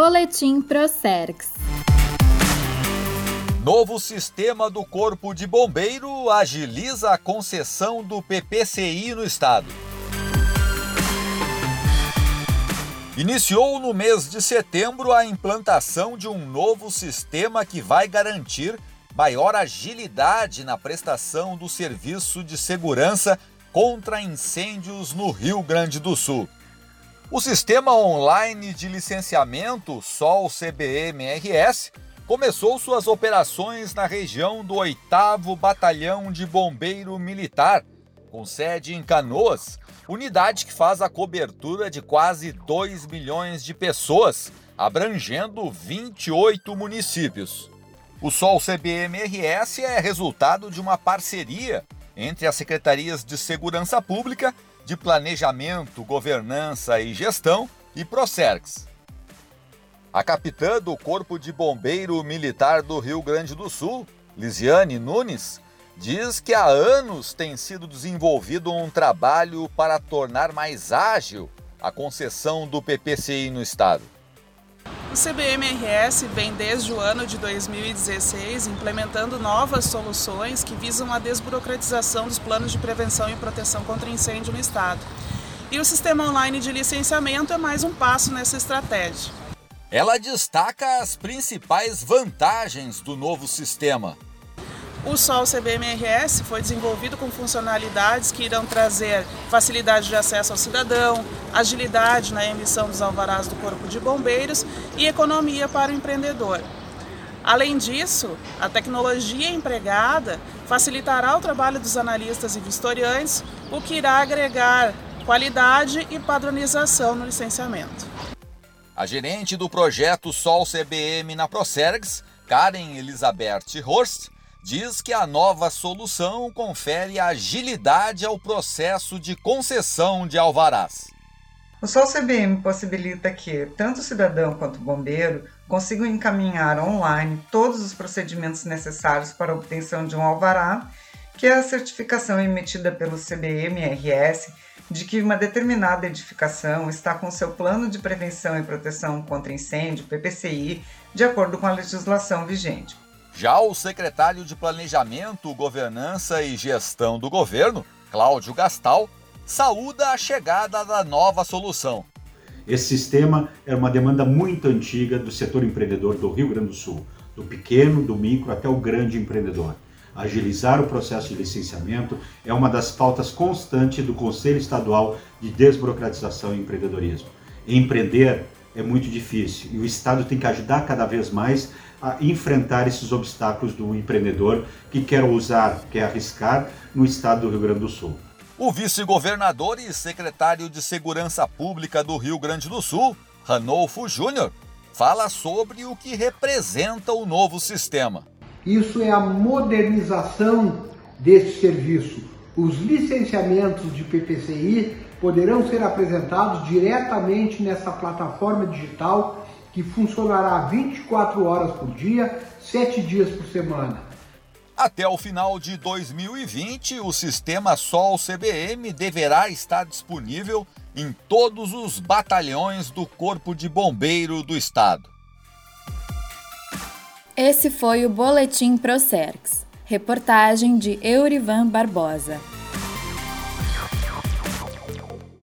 Boletim Procerx. Novo sistema do Corpo de Bombeiro agiliza a concessão do PPCI no estado. Iniciou no mês de setembro a implantação de um novo sistema que vai garantir maior agilidade na prestação do serviço de segurança contra incêndios no Rio Grande do Sul. O sistema online de licenciamento SOL CBMRS começou suas operações na região do 8 Batalhão de Bombeiro Militar, com sede em Canoas, unidade que faz a cobertura de quase 2 milhões de pessoas, abrangendo 28 municípios. O Sol CBMRS é resultado de uma parceria entre as secretarias de Segurança Pública, de Planejamento, Governança e Gestão e Procerx. A capitã do Corpo de Bombeiro Militar do Rio Grande do Sul, Lisiane Nunes, diz que há anos tem sido desenvolvido um trabalho para tornar mais ágil a concessão do PPCI no estado. CBMRS vem desde o ano de 2016 implementando novas soluções que visam a desburocratização dos planos de prevenção e proteção contra incêndio no estado. E o sistema online de licenciamento é mais um passo nessa estratégia. Ela destaca as principais vantagens do novo sistema o Sol CBMRS foi desenvolvido com funcionalidades que irão trazer facilidade de acesso ao cidadão, agilidade na emissão dos alvarás do Corpo de Bombeiros e economia para o empreendedor. Além disso, a tecnologia empregada facilitará o trabalho dos analistas e vistoriantes, o que irá agregar qualidade e padronização no licenciamento. A gerente do projeto Sol CBM na Procergs, Karen Elizabeth Horst, diz que a nova solução confere agilidade ao processo de concessão de alvarás. O Sol CBM possibilita que tanto o cidadão quanto o bombeiro consigam encaminhar online todos os procedimentos necessários para a obtenção de um alvará, que é a certificação emitida pelo CBM-RS de que uma determinada edificação está com seu plano de prevenção e proteção contra incêndio, PPCI, de acordo com a legislação vigente. Já o secretário de Planejamento, Governança e Gestão do governo, Cláudio Gastal, saúda a chegada da nova solução. Esse sistema é uma demanda muito antiga do setor empreendedor do Rio Grande do Sul, do pequeno, do micro até o grande empreendedor. Agilizar o processo de licenciamento é uma das pautas constantes do Conselho Estadual de Desburocratização e Empreendedorismo. Empreender é muito difícil e o Estado tem que ajudar cada vez mais a enfrentar esses obstáculos do empreendedor que quer ousar, quer arriscar no estado do Rio Grande do Sul. O vice-governador e secretário de Segurança Pública do Rio Grande do Sul, Ranolfo Júnior, fala sobre o que representa o novo sistema. Isso é a modernização desse serviço. Os licenciamentos de PPCI poderão ser apresentados diretamente nessa plataforma digital que funcionará 24 horas por dia, 7 dias por semana. Até o final de 2020, o sistema Sol CBM deverá estar disponível em todos os batalhões do Corpo de Bombeiro do Estado. Esse foi o Boletim Procerx. Reportagem de Eurivan Barbosa.